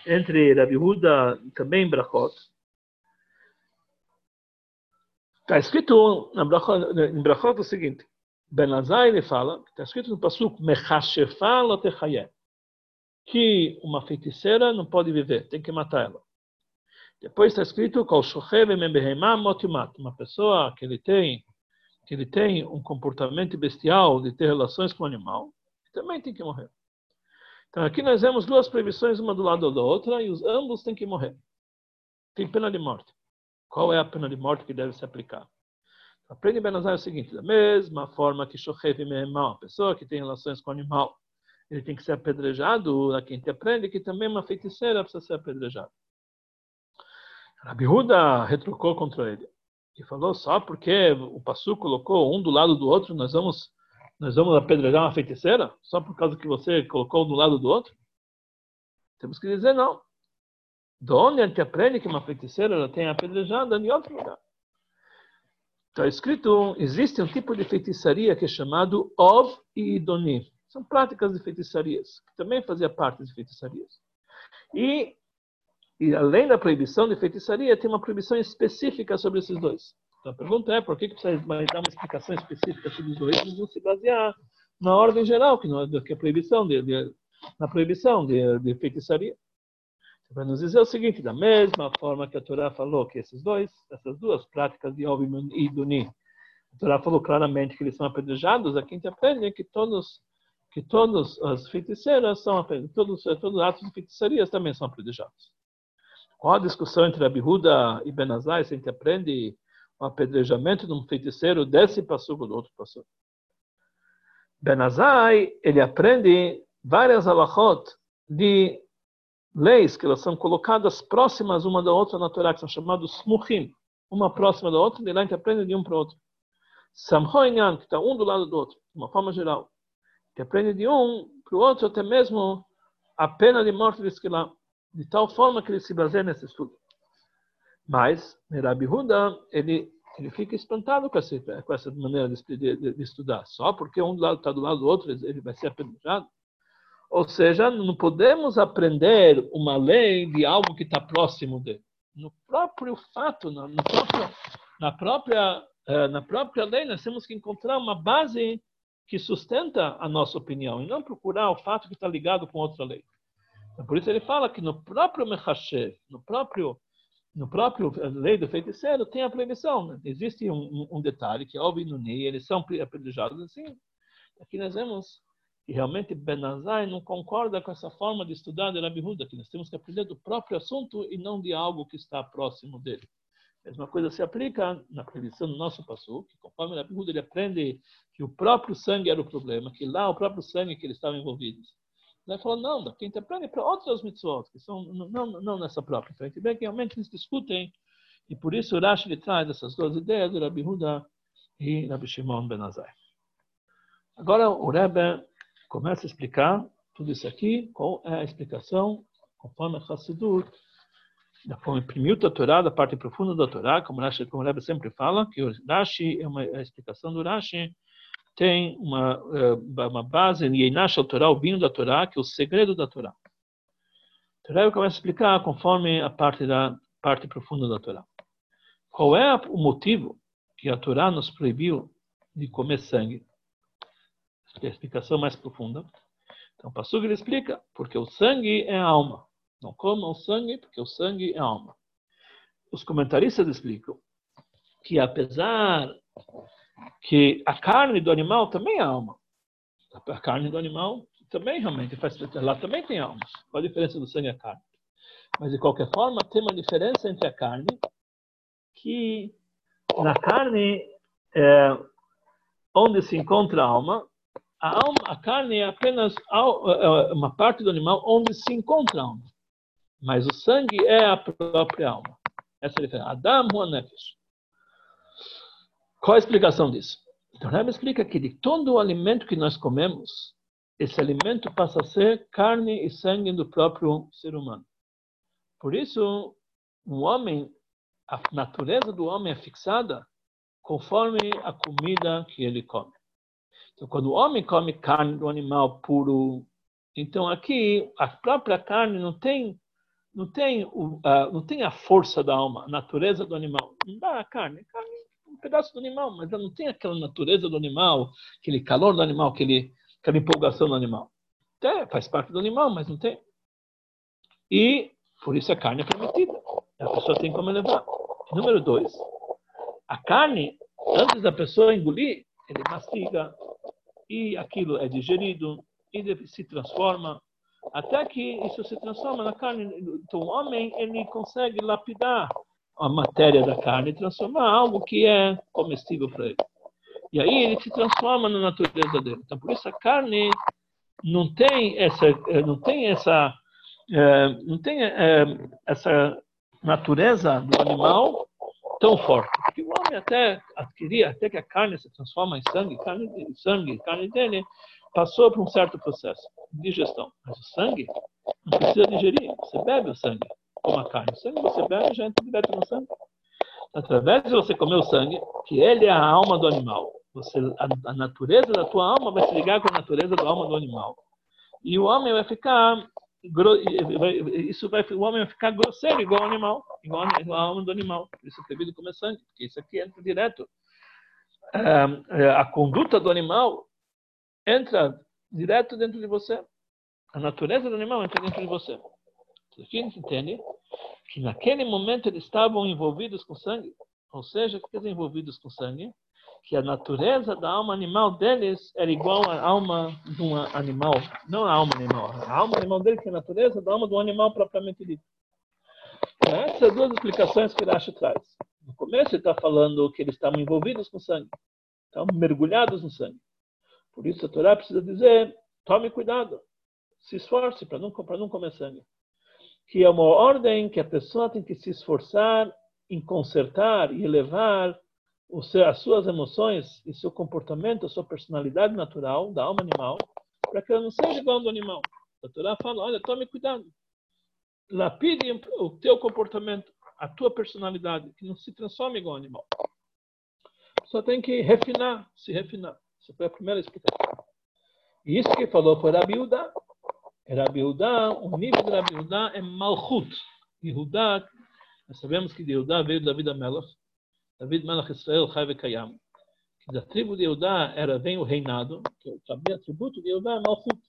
entre Rabi Huda e também Brachot, Está escrito em Brachot o seguinte: Ben Azai ele fala, está escrito no Pasuk, Mechashefa lotechayeh, que uma feiticeira não pode viver, tem que matar ela. Depois está escrito, uma pessoa que ele tem que ele tem um comportamento bestial de ter relações com o animal, também tem que morrer. Então aqui nós vemos duas proibições, uma do lado da outra, e os ambos têm que morrer. Tem pena de morte. Qual é a pena de morte que deve se aplicar? Aprende Benazai o seguinte: da mesma forma que Shochev Mehemah, a pessoa que tem relações com o animal, ele tem que ser apedrejado, a quem te aprende que também uma feiticeira precisa ser apedrejada. Rabi Huda retrucou contra ele e falou só porque o Passu colocou um do lado do outro, nós vamos nós vamos apedrejar uma feiticeira só por causa que você colocou um do lado do outro? Temos que dizer não. De onde a gente aprende que uma feiticeira ela tem apedrejada em outro lugar? Está escrito, existe um tipo de feitiçaria que é chamado Ov e Idoni. São práticas de feitiçarias, que também fazia parte de feitiçarias. E, e além da proibição de feitiçaria, tem uma proibição específica sobre esses dois. Então a pergunta é, por que, que precisa dar uma explicação específica sobre os dois? Eles vão se basear na ordem geral, que, não, é, que é a proibição de, de, na proibição de, de feitiçaria. Para nos dizer o seguinte, da mesma forma que a Torá falou que esses dois, essas duas práticas de Ovim e Duni, a Torá falou claramente que eles são apedrejados, a gente aprende que todos que todas as feiticeiras são todos todos os atos de feitiçarias também são apedrejados. Qual a discussão entre a Bihuda e Benazai, se a gente aprende o apedrejamento de um feiticeiro desse passugo do outro passugo. Benazai, ele aprende várias alachot de leis que elas são colocadas próximas uma da outra na Torá, que são chamados smuchim, uma próxima da outra, e lá a gente aprende de um para o outro. Samhoinyan, que está um do lado do outro, de uma forma geral. Que aprende de um para o outro até mesmo a pena de morte de Esquilá, de tal forma que ele se baseia nesse estudo. Mas, Rabi Huda, ele, ele fica espantado com essa, com essa maneira de, de, de estudar. Só porque um do lado está do lado do outro, ele vai ser apedrejado. Ou seja, não podemos aprender uma lei de algo que está próximo dele. No próprio fato, no próprio, na, própria, eh, na própria lei, nós temos que encontrar uma base que sustenta a nossa opinião e não procurar o fato que está ligado com outra lei. Então, por isso ele fala que no próprio Mechasher, no próprio no próprio eh, lei do feiticeiro tem a proibição. Né? Existe um, um, detalhe que óbvio no Ney, eles são apedrejados assim. Aqui nós vemos e realmente Benazai não concorda com essa forma de estudar de Rabi Huda, que nós temos que aprender do próprio assunto e não de algo que está próximo dele. A mesma coisa se aplica na previsão do nosso passo, que conforme Rabi Huda ele aprende que o próprio sangue era o problema, que lá o próprio sangue que eles estavam envolvidos. Ele falou, não, da quinta aprende para outras mitzvot, que são não, não nessa própria. Então, a gente vê que realmente eles discutem, e por isso o Rashi traz essas duas ideias de Rabi Huda e Rabi Shimon Ben Azai. Agora o Rebbe começa a explicar tudo isso aqui, qual é a explicação, conforme a Hassidut, como imprimiu a Torá, da parte profunda da Torá, como, Rashi, como Rebbe sempre fala, que o Rashi, é uma, a explicação do Rashi, tem uma, eh, uma base em Yeinash Torá, o vinho da Torá, que é o segredo da Torá. O Rebbe começa a explicar conforme a parte da parte profunda da Torá. Qual é o motivo que a Torá nos proibiu de comer sangue? É a explicação mais profunda. Então, o Passuga ele explica, porque o sangue é alma. Não comam sangue, porque o sangue é alma. Os comentaristas explicam que apesar que a carne do animal também é alma. A carne do animal também realmente faz lá também tem alma. Qual a diferença do sangue e a carne? Mas de qualquer forma tem uma diferença entre a carne que na carne é, onde se encontra a alma, a alma, a carne é apenas é, uma parte do animal onde se encontra a alma. Mas o sangue é a própria alma. Essa é a diferença. Adam Nefesh. Qual a explicação disso? Então, Rebbe explica que de todo o alimento que nós comemos, esse alimento passa a ser carne e sangue do próprio ser humano. Por isso, o homem, a natureza do homem é fixada conforme a comida que ele come. Então, quando o homem come carne do animal puro, então aqui a própria carne não tem não tem o, uh, não tem a força da alma, a natureza do animal. Não dá a carne, a carne um pedaço do animal, mas ela não tem aquela natureza do animal, aquele calor do animal, aquele, aquela empolgação do animal. Até faz parte do animal, mas não tem. E por isso a carne é permitida. A pessoa tem como levar. Número dois, a carne, antes da pessoa engolir, ele mastiga e aquilo é digerido e se transforma até que isso se transforma na carne. Então, o homem ele consegue lapidar a matéria da carne e transformar algo que é comestível para ele. E aí ele se transforma na natureza dele. Então, por isso a carne não tem essa, eh, não tem essa, é, não tem é, essa natureza do animal tão forte. Porque o homem até adquiria, até que a carne se transforma em sangue, carne, sangue, carne dele passou por um certo processo de digestão. Mas o sangue não precisa digerir. Você bebe o sangue como a carne. O sangue você bebe já entra direto no sangue. Através de você comer o sangue, que ele é a alma do animal, você, a, a natureza da tua alma vai se ligar com a natureza da alma do animal. E o homem vai ficar isso vai o homem vai ficar grosseiro igual ao animal, igual a alma do animal. Isso é proibido comer sangue, porque isso aqui entra direto. É, a conduta do animal entra direto dentro de você. A natureza do animal entra dentro de você. Aqui a gente entende que naquele momento eles estavam envolvidos com sangue. Ou seja, que eles envolvidos com sangue? Que a natureza da alma animal deles era igual à alma de um animal. Não a alma animal. A alma animal deles que é a natureza da alma do animal propriamente dito. Então, essas duas explicações que Rashi traz. No começo ele está falando que eles estavam envolvidos com sangue. Estavam mergulhados no sangue. Por isso a Torá precisa dizer, tome cuidado. Se esforce para não, não comer sangue que é uma ordem que a pessoa tem que se esforçar em consertar e elevar as suas emoções e seu comportamento, a sua personalidade natural da alma animal, para que ela não seja igual ao animal. A Torá fala, olha, tome cuidado. Lapide o teu comportamento, a tua personalidade, que não se transforme igual ao animal. Só tem que refinar, se refinar. Essa foi a primeira explicação. E isso que falou foi a Uda, Rabi Yehuda, o nível de Rabi é Malchut. Yehuda, nós sabemos que de Yehuda veio David Amelach, David Melach Israel Chai Kayam. Que da tribo de Yehuda era, vem o reinado, que o atributo de Yehuda é Malchut.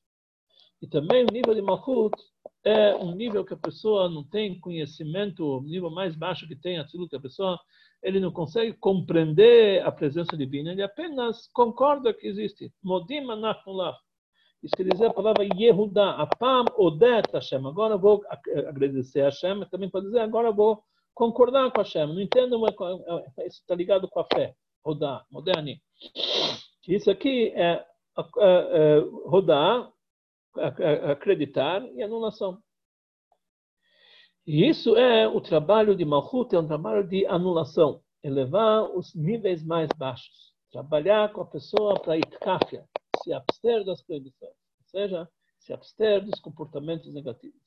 E também o nível de Malchut é um nível que a pessoa não tem conhecimento, o nível mais baixo que tem, aquilo que a pessoa ele não consegue compreender a presença divina, ele apenas concorda que existe. Modim anachulach. Isso quer dizer a palavra Yehuda, Apam Odet Hashem. Agora vou agradecer a Hashem, também pode dizer agora vou concordar com a Hashem. Não entendo, mas isso está ligado com a fé. Rodá, moderni. Isso aqui é, é, é Rodá, acreditar e anulação. E isso é o trabalho de Malchut, é um trabalho de anulação, elevar os níveis mais baixos, trabalhar com a pessoa para itkafia, se abster das proibições, ou seja, se abster dos comportamentos negativos.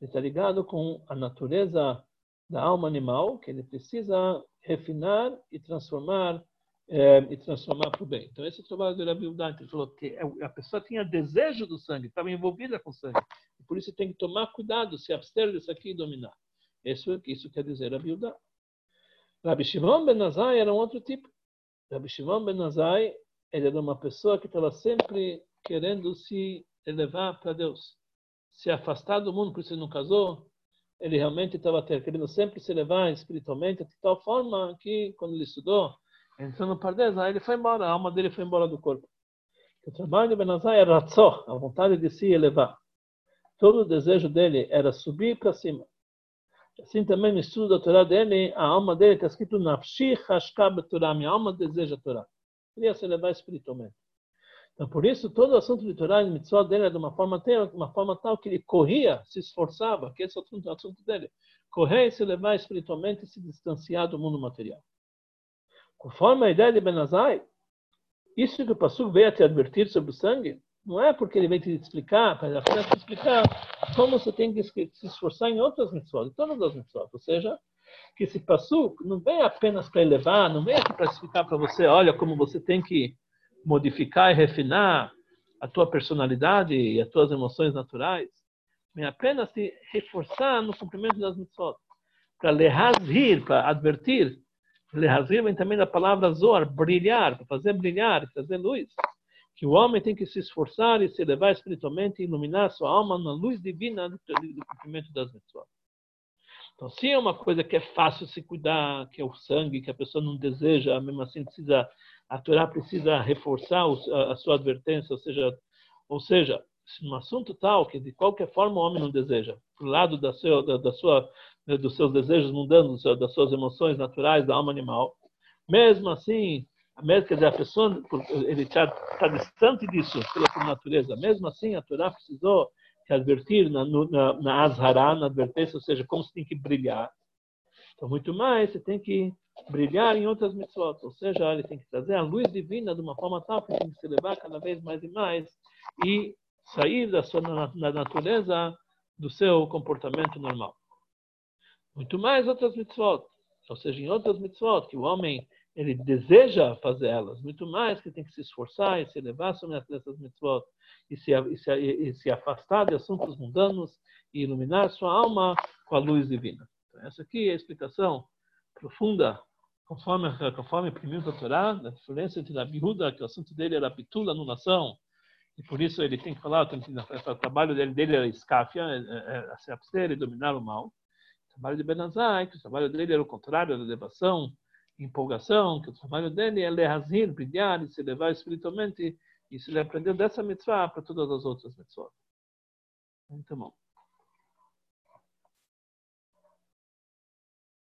Ele está ligado com a natureza da alma animal, que ele precisa refinar e transformar é, e transformar para o bem. Então, esse é o trabalho do Rabi Udante. Ele falou que é a pessoa tinha desejo do sangue, estava envolvida com sangue. E por isso tem que tomar cuidado, se abster disso aqui e dominar. Isso, isso quer dizer Rabi Udante. Rabi Shimon Ben Azai era um outro tipo. Rabi Shimon Ben Azai ele era uma pessoa que estava sempre querendo se elevar para Deus, se afastar do mundo, por isso ele não casou. Ele realmente estava querendo sempre se elevar espiritualmente, de tal forma que, quando ele estudou, entrou no Pardesa, ele foi embora, a alma dele foi embora do corpo. O trabalho de Benazai era só, a vontade de se elevar. Todo o desejo dele era subir para cima. Assim também no estudo da Torá dele, a alma dele está escrito Nafshi Hashka Torá, minha alma deseja a Torá. Queria se elevar espiritualmente. Então, por isso, todo o assunto de Torá e mitzvah dele é de uma forma, uma forma tal que ele corria, se esforçava, que esse é o assunto, dele. Correr e se elevar espiritualmente e se distanciar do mundo material. Conforme a ideia de Benazai, isso que o Passuco veio a te advertir sobre o sangue, não é porque ele veio te explicar, para te explicar como você tem que se esforçar em outras mitzvot, em todas as mitzvot. Ou seja, que esse Passuco não vem apenas para elevar, não vem aqui para explicar para você, olha como você tem que modificar e refinar a tua personalidade e as tuas emoções naturais, vem apenas te reforçar no cumprimento das mitzvot, para lehazir, para advertir Lehazir vem também da palavra zoar, brilhar, para fazer brilhar, trazer luz. Que o homem tem que se esforçar e se elevar espiritualmente e iluminar sua alma na luz divina do, do cumprimento das mitzvot. Então, se é uma coisa que é fácil se cuidar, que é o sangue, que a pessoa não deseja, mesmo assim precisa, a Torá precisa reforçar a, sua advertência, ou seja, ou seja, se num assunto tal que de qualquer forma o homem não deseja, pro lado da, seu, da, da sua né, dos seus desejos mundanos, das suas emoções naturais da alma animal. Mesmo assim, quer dizer, a pessoa ele está tá distante disso pela natureza. Mesmo assim, a Torá precisou te advertir na, na, na azhará, na advertência, ou seja, como você tem que brilhar. Então, muito mais, você tem que brilhar em outras mitzvot, ou seja, ele tem que trazer a luz divina de uma forma tal que tem que se elevar cada vez mais e mais e sair da sua na, natureza do seu comportamento normal. Muito mais outras mitzvot. Ou seja, em outras mitzvot, que o homem ele deseja fazer elas, muito mais que tem que se esforçar e se elevar sobre essas mitzvot e se, e, se, e se afastar de assuntos mundanos e iluminar sua alma com a luz divina. Então, essa aqui é a explicação profunda, conforme, conforme primeiro doutorado, da diferença entre a bihuda, que o assunto dele era pitula, anulação, e por isso ele tem que falar, o trabalho dele, dele era escáfia, é, é, é, se abster e dominar o mal trabalho de Benazai, que o trabalho dele era o contrário da elevação, empolgação, que o trabalho dele é lehazir, brilhar e se elevar espiritualmente. Isso ele aprendeu dessa mitzvah para todas as outras mitzvot. Muito bom.